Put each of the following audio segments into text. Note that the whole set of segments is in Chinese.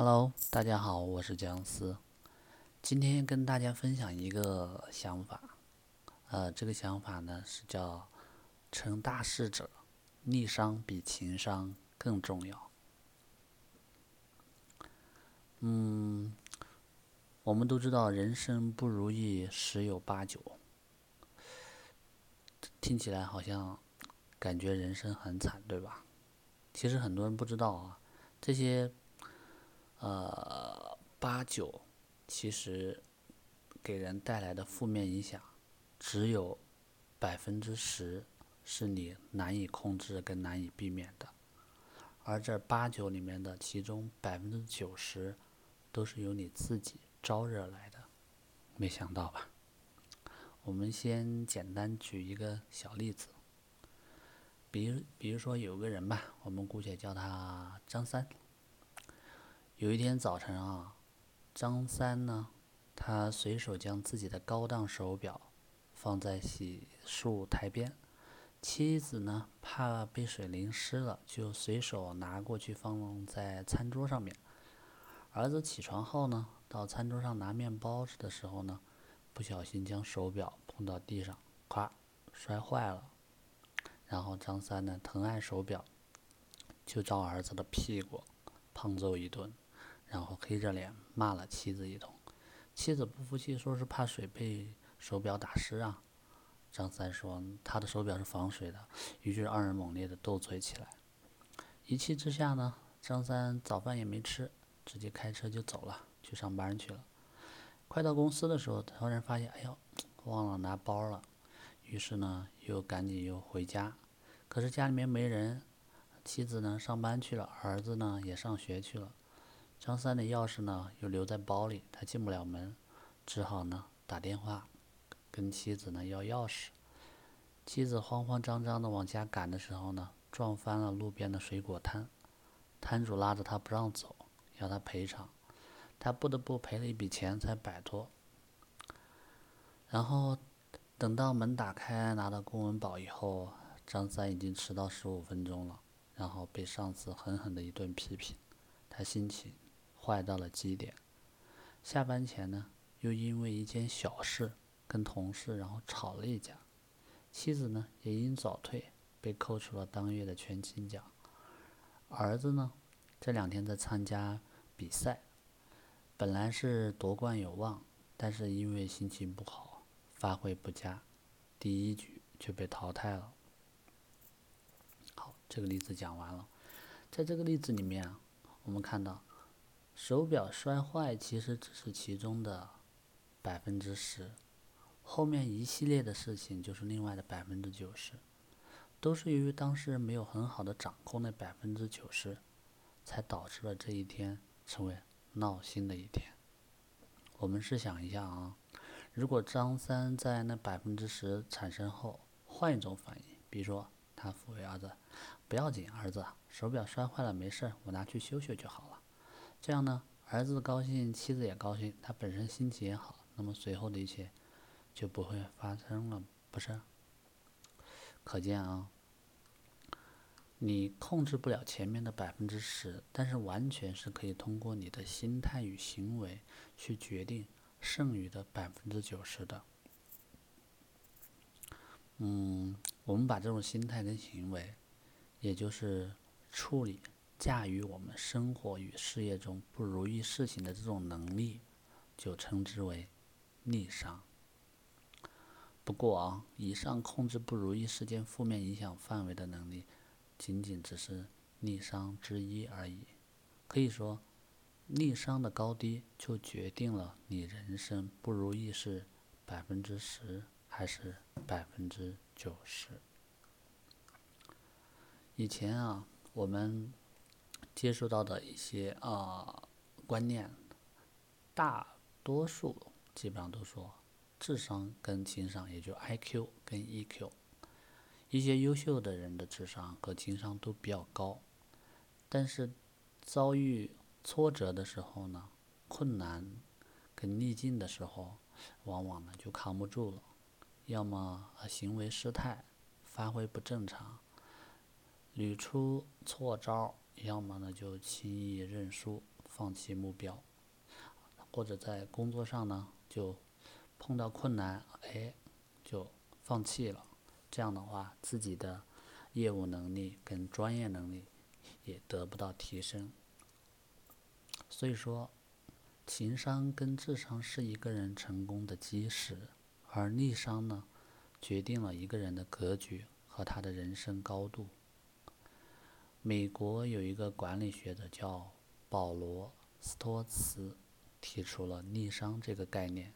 Hello，大家好，我是姜思。今天跟大家分享一个想法，呃，这个想法呢是叫“成大事者，逆商比情商更重要”。嗯，我们都知道人生不如意十有八九，听起来好像感觉人生很惨，对吧？其实很多人不知道啊，这些。呃，八九其实给人带来的负面影响，只有百分之十是你难以控制跟难以避免的，而这八九里面的其中百分之九十都是由你自己招惹来的，没想到吧？我们先简单举一个小例子，比如比如说有个人吧，我们姑且叫他张三。有一天早晨啊，张三呢，他随手将自己的高档手表放在洗漱台边，妻子呢怕被水淋湿了，就随手拿过去放在餐桌上面。儿子起床后呢，到餐桌上拿面包吃的时候呢，不小心将手表碰到地上，咵，摔坏了。然后张三呢疼爱手表，就照儿子的屁股胖揍一顿。然后黑着脸骂了妻子一通，妻子不服气，说是怕水被手表打湿啊。张三说他的手表是防水的，于是二人猛烈的斗嘴起来。一气之下呢，张三早饭也没吃，直接开车就走了，去上班去了。快到公司的时候，突然发现，哎呦，忘了拿包了。于是呢，又赶紧又回家，可是家里面没人，妻子呢上班去了，儿子呢也上学去了。张三的钥匙呢，又留在包里，他进不了门，只好呢打电话跟妻子呢要钥匙。妻子慌慌张张的往家赶的时候呢，撞翻了路边的水果摊，摊主拉着他不让走，要他赔偿，他不得不赔了一笔钱才摆脱。然后等到门打开，拿到公文包以后，张三已经迟到十五分钟了，然后被上司狠狠的一顿批评，他心情。坏到了极点。下班前呢，又因为一件小事跟同事然后吵了一架。妻子呢也因早退被扣除了当月的全勤奖。儿子呢这两天在参加比赛，本来是夺冠有望，但是因为心情不好，发挥不佳，第一局就被淘汰了。好，这个例子讲完了。在这个例子里面啊，我们看到。手表摔坏其实只是其中的百分之十，后面一系列的事情就是另外的百分之九十，都是由于当事人没有很好的掌控那百分之九十，才导致了这一天成为闹心的一天。我们试想一下啊，如果张三在那百分之十产生后换一种反应，比如说他抚慰儿子：“不要紧，儿子，手表摔坏了没事，我拿去修修就好了。”这样呢，儿子高兴，妻子也高兴，他本身心情也好，那么随后的一切就不会发生了，不是？可见啊，你控制不了前面的百分之十，但是完全是可以通过你的心态与行为去决定剩余的百分之九十的。嗯，我们把这种心态跟行为，也就是处理。驾驭我们生活与事业中不如意事情的这种能力，就称之为逆商。不过啊，以上控制不如意事件负面影响范围的能力，仅仅只是逆商之一而已。可以说，逆商的高低就决定了你人生不如意是百分之十还是百分之九十。以前啊，我们。接触到的一些啊观念，大多数基本上都说智商跟情商，也就 I Q 跟 E Q，一些优秀的人的智商和情商都比较高，但是遭遇挫折的时候呢，困难跟逆境的时候，往往呢就扛不住了，要么行为失态，发挥不正常，屡出错招。要么呢就轻易认输，放弃目标，或者在工作上呢就碰到困难，哎，就放弃了。这样的话，自己的业务能力跟专业能力也得不到提升。所以说，情商跟智商是一个人成功的基石，而逆商呢，决定了一个人的格局和他的人生高度。美国有一个管理学者叫保罗·斯托茨，提出了逆商这个概念。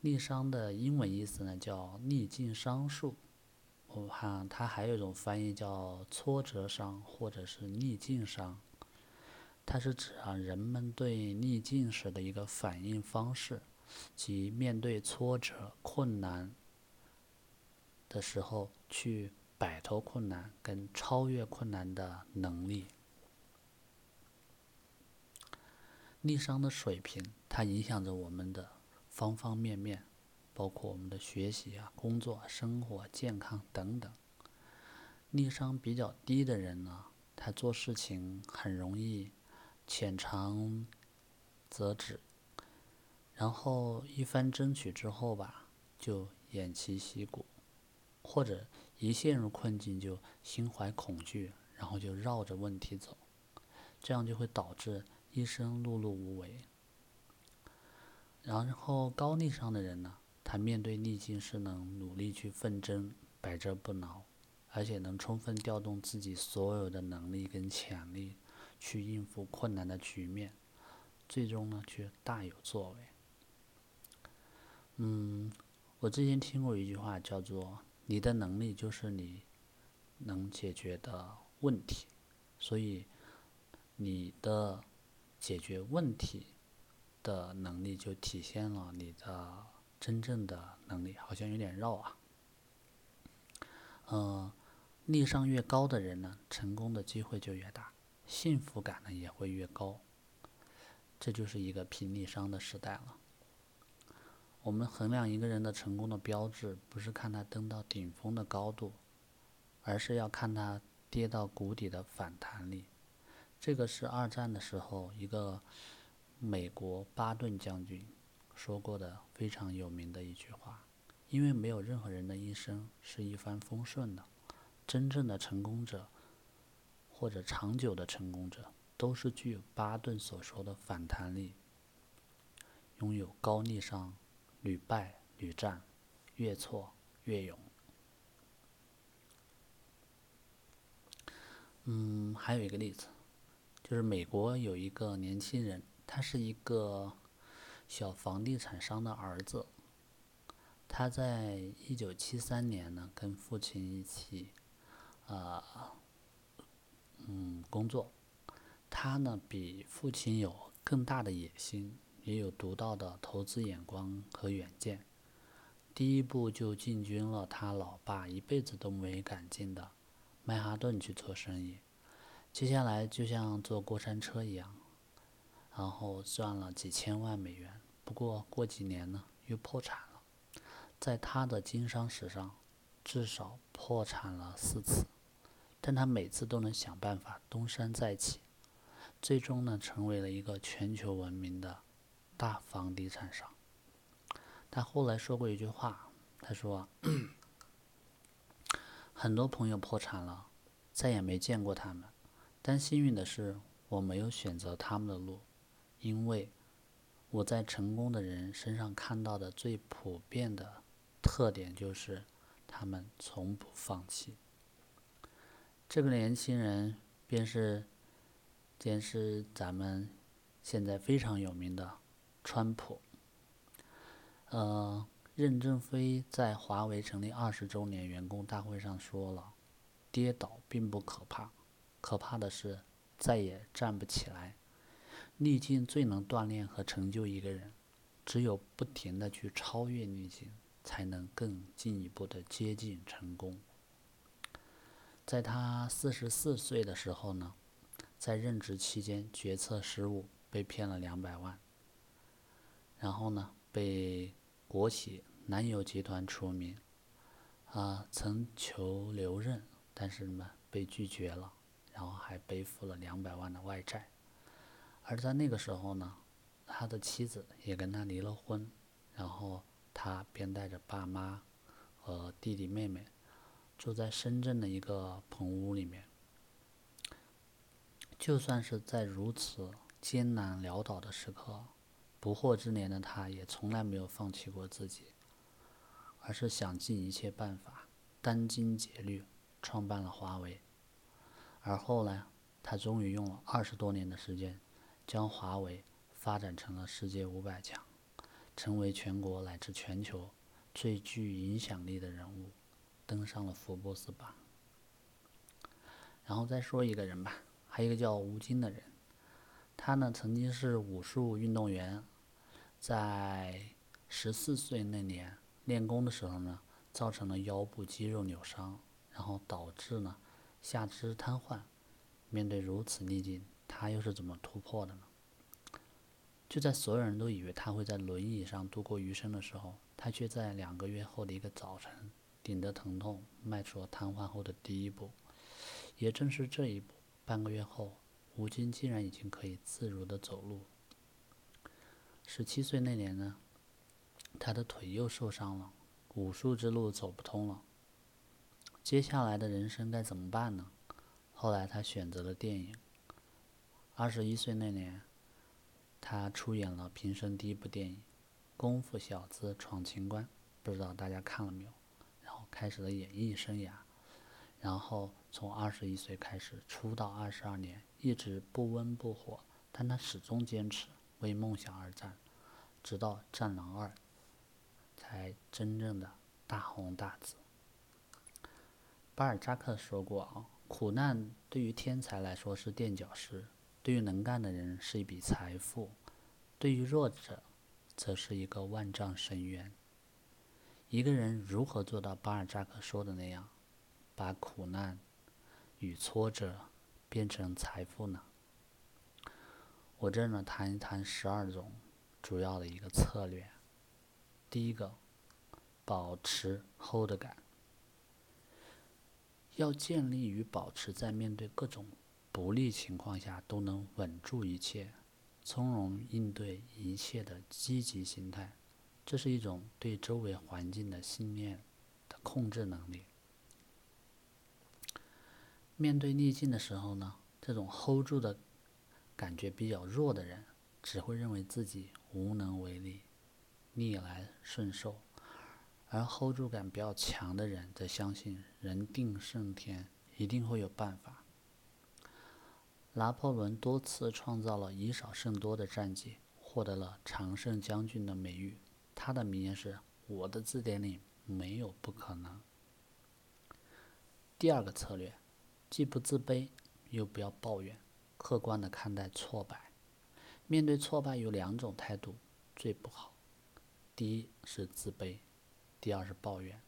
逆商的英文意思呢叫逆境商数，我看它还有一种翻译叫挫折商或者是逆境商。它是指啊人们对逆境时的一个反应方式，即面对挫折、困难的时候去摆脱困难跟超越困难的能力。逆商的水平，它影响着我们的方方面面，包括我们的学习啊、工作、生活、健康等等。逆商比较低的人呢，他做事情很容易。浅尝辄止，然后一番争取之后吧，就偃旗息鼓，或者一陷入困境就心怀恐惧，然后就绕着问题走，这样就会导致一生碌碌无为。然后高逆商的人呢，他面对逆境是能努力去奋争，百折不挠，而且能充分调动自己所有的能力跟潜力。去应付困难的局面，最终呢却大有作为。嗯，我之前听过一句话，叫做“你的能力就是你能解决的问题”，所以你的解决问题的能力就体现了你的真正的能力，好像有点绕啊。嗯，逆商越高的人呢，成功的机会就越大。幸福感呢也会越高，这就是一个平逆商的时代了。我们衡量一个人的成功的标志，不是看他登到顶峰的高度，而是要看他跌到谷底的反弹力。这个是二战的时候一个美国巴顿将军说过的非常有名的一句话。因为没有任何人的一生是一帆风顺的，真正的成功者。或者长久的成功者，都是具有巴顿所说的反弹力，拥有高逆商，屡败屡战，越挫越勇。嗯，还有一个例子，就是美国有一个年轻人，他是一个小房地产商的儿子，他在一九七三年呢，跟父亲一起，啊。嗯，工作，他呢比父亲有更大的野心，也有独到的投资眼光和远见。第一步就进军了他老爸一辈子都没敢进的曼哈顿去做生意。接下来就像坐过山车一样，然后赚了几千万美元。不过过几年呢，又破产了。在他的经商史上，至少破产了四次。但他每次都能想办法东山再起，最终呢，成为了一个全球闻名的大房地产商。他后来说过一句话，他说：“很多朋友破产了，再也没见过他们，但幸运的是，我没有选择他们的路，因为我在成功的人身上看到的最普遍的特点就是，他们从不放弃。”这个年轻人便是，便是咱们现在非常有名的川普。呃，任正非在华为成立二十周年员工大会上说了：“跌倒并不可怕，可怕的是再也站不起来。逆境最能锻炼和成就一个人，只有不停的去超越逆境，才能更进一步的接近成功。”在他四十四岁的时候呢，在任职期间决策失误，被骗了两百万。然后呢，被国企南油集团除名，啊，曾求留任，但是呢被拒绝了，然后还背负了两百万的外债。而在那个时候呢，他的妻子也跟他离了婚，然后他便带着爸妈和弟弟妹妹住在深圳的一个棚屋里面。就算是在如此艰难潦倒的时刻，不惑之年的他也从来没有放弃过自己，而是想尽一切办法，殚精竭虑创办了华为。而后来，他终于用了二十多年的时间，将华为发展成了世界五百强，成为全国乃至全球最具影响力的人物，登上了福布斯榜。然后再说一个人吧。还有一个叫吴京的人，他呢曾经是武术运动员，在十四岁那年练功的时候呢，造成了腰部肌肉扭伤，然后导致呢下肢瘫痪。面对如此逆境，他又是怎么突破的呢？就在所有人都以为他会在轮椅上度过余生的时候，他却在两个月后的一个早晨，顶着疼痛迈出了瘫痪后的第一步。也正是这一步。半个月后，吴京竟然已经可以自如的走路。十七岁那年呢，他的腿又受伤了，武术之路走不通了。接下来的人生该怎么办呢？后来他选择了电影。二十一岁那年，他出演了平生第一部电影《功夫小子闯情关》，不知道大家看了没有？然后开始了演艺生涯。然后从二十一岁开始出道二十二年，一直不温不火，但他始终坚持为梦想而战，直到《战狼二》才真正的大红大紫。巴尔扎克说过啊，苦难对于天才来说是垫脚石，对于能干的人是一笔财富，对于弱者则是一个万丈深渊。一个人如何做到巴尔扎克说的那样？把苦难与挫折变成财富呢？我这呢谈一谈十二种主要的一个策略。第一个，保持 hold 感，要建立与保持在面对各种不利情况下都能稳住一切、从容应对一切的积极心态，这是一种对周围环境的信念的控制能力。面对逆境的时候呢，这种 hold 住的感觉比较弱的人，只会认为自己无能为力、逆来顺受；而 hold 住感比较强的人，则相信人定胜天，一定会有办法。拿破仑多次创造了以少胜多的战绩，获得了常胜将军的美誉。他的名言是：“我的字典里没有不可能。”第二个策略。既不自卑，又不要抱怨，客观的看待挫败。面对挫败有两种态度最不好，第一是自卑，第二是抱怨。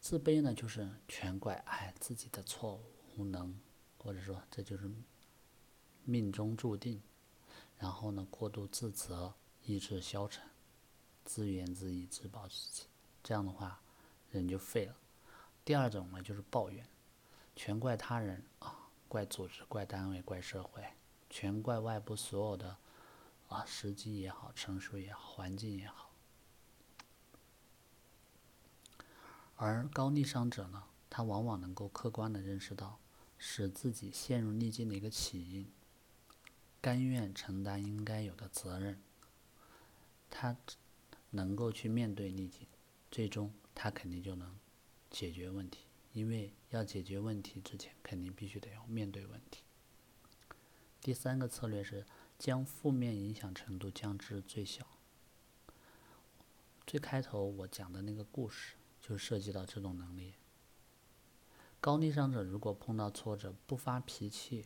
自卑呢，就是全怪哎自己的错误、无能，或者说这就是命中注定。然后呢，过度自责，意志消沉，自怨自艾，自暴自弃，这样的话人就废了。第二种呢，就是抱怨。全怪他人啊，怪组织、怪单位、怪社会，全怪外部所有的啊时机也好、成熟也好、环境也好。而高逆商者呢，他往往能够客观的认识到使自己陷入逆境的一个起因，甘愿承担应该有的责任，他能够去面对逆境，最终他肯定就能解决问题。因为要解决问题之前，肯定必须得要面对问题。第三个策略是将负面影响程度降至最小。最开头我讲的那个故事就涉及到这种能力。高逆商者如果碰到挫折不发脾气，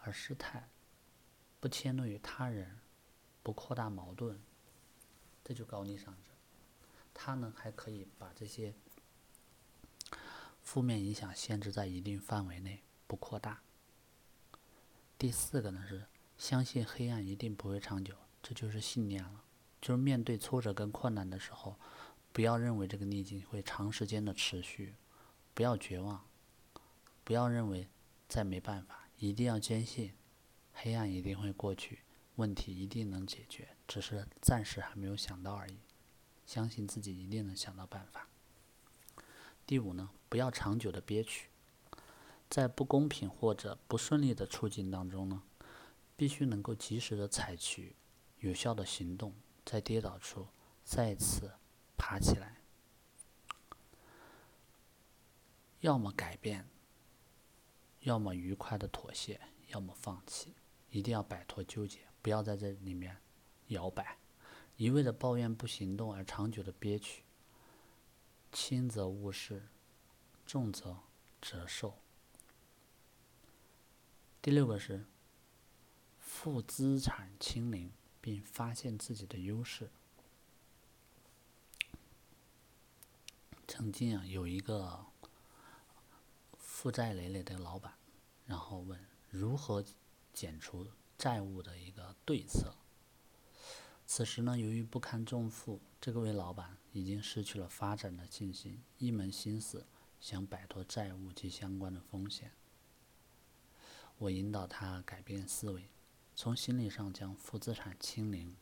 而失态，不迁怒于他人，不扩大矛盾，这就高逆商者。他呢还可以把这些。负面影响限制在一定范围内，不扩大。第四个呢是相信黑暗一定不会长久，这就是信念了。就是面对挫折跟困难的时候，不要认为这个逆境会长时间的持续，不要绝望，不要认为再没办法，一定要坚信黑暗一定会过去，问题一定能解决，只是暂时还没有想到而已。相信自己一定能想到办法。第五呢，不要长久的憋屈，在不公平或者不顺利的处境当中呢，必须能够及时的采取有效的行动，在跌倒处再次爬起来。要么改变，要么愉快的妥协，要么放弃，一定要摆脱纠结，不要在这里面摇摆，一味的抱怨不行动而长久的憋屈，轻则误事，重则折寿。第六个是负资产清零，并发现自己的优势。曾经啊，有一个。负债累累的老板，然后问如何减除债务的一个对策。此时呢，由于不堪重负，这个位老板已经失去了发展的信心，一门心思想摆脱债务及相关的风险。我引导他改变思维，从心理上将负资产清零，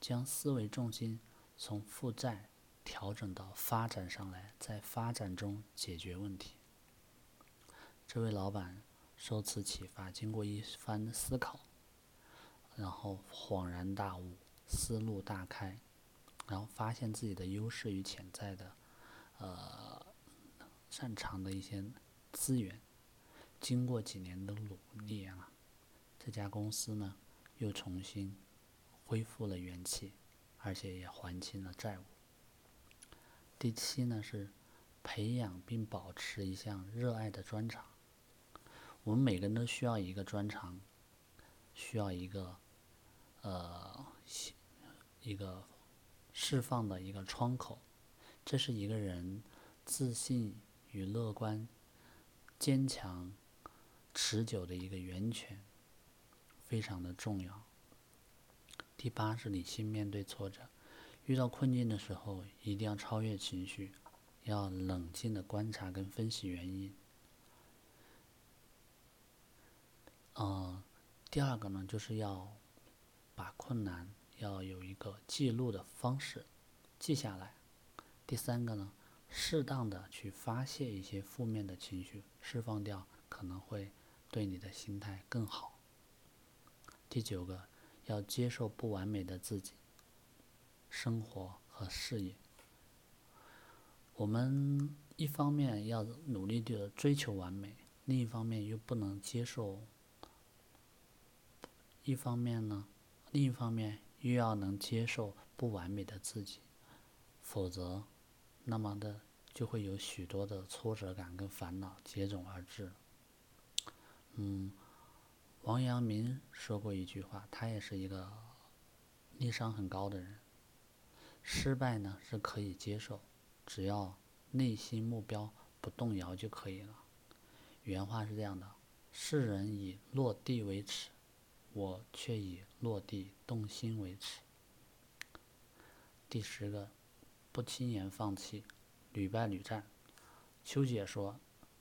将思维重心从负债调整到发展上来，在发展中解决问题。这位老板受此启发，经过一番思考，然后恍然大悟，思路大开，然后发现自己的优势与潜在的，呃，擅长的一些资源。经过几年的努力啊，这家公司呢又重新恢复了元气，而且也还清了债务。第七呢是培养并保持一项热爱的专长。我们每个人都需要一个专长，需要一个，呃，一个释放的一个窗口。这是一个人自信与乐观、坚强、持久的一个源泉，非常的重要。第八是理性面对挫折，遇到困境的时候，一定要超越情绪，要冷静的观察跟分析原因。嗯，第二个呢，就是要把困难要有一个记录的方式，记下来。第三个呢，适当的去发泄一些负面的情绪，释放掉可能会对你的心态更好。第九个，要接受不完美的自己，生活和事业。我们一方面要努力的追求完美，另一方面又不能接受。一方面呢，另一方面又要能接受不完美的自己，否则，那么的就会有许多的挫折感跟烦恼接踵而至。嗯，王阳明说过一句话，他也是一个逆商很高的人。失败呢是可以接受，只要内心目标不动摇就可以了。原话是这样的：世人以落地为耻。我却以落地动心为耻。第十个，不轻言放弃，屡败屡战。邱姐说，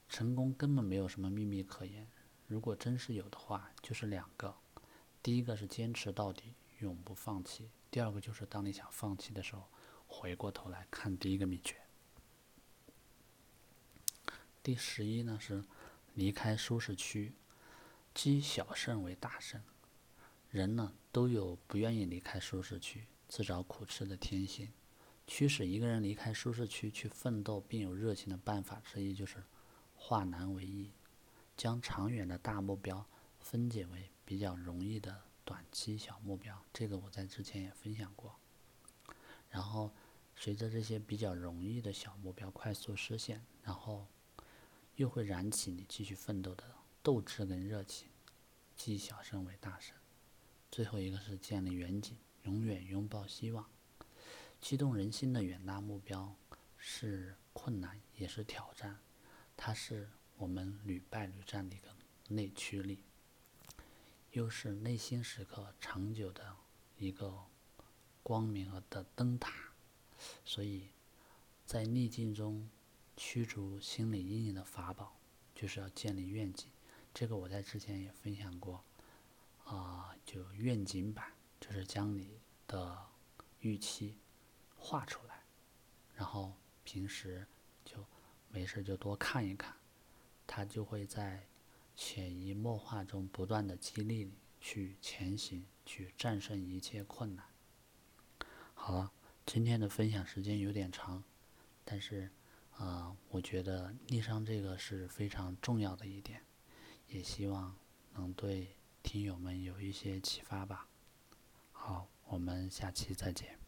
成功根本没有什么秘密可言。如果真是有的话，就是两个：第一个是坚持到底，永不放弃；第二个就是当你想放弃的时候，回过头来看第一个秘诀。第十一呢是离开舒适区，积小胜为大胜。人呢都有不愿意离开舒适区、自找苦吃的天性。驱使一个人离开舒适区去奋斗并有热情的办法之一，就是化难为易，将长远的大目标分解为比较容易的短期小目标。这个我在之前也分享过。然后随着这些比较容易的小目标快速实现，然后又会燃起你继续奋斗的斗志跟热情，积小胜为大胜。最后一个是建立远景，永远拥抱希望。激动人心的远大目标是困难，也是挑战。它是我们屡败屡战的一个内驱力，又是内心时刻长久的一个光明和的灯塔。所以，在逆境中驱逐心理阴影的法宝，就是要建立愿景。这个我在之前也分享过，啊。就愿景版，就是将你的预期画出来，然后平时就没事就多看一看，它就会在潜移默化中不断的激励你去前行，去战胜一切困难。好了，今天的分享时间有点长，但是，啊，我觉得逆商这个是非常重要的一点，也希望能对听友们有一些启发吧。好，我们下期再见。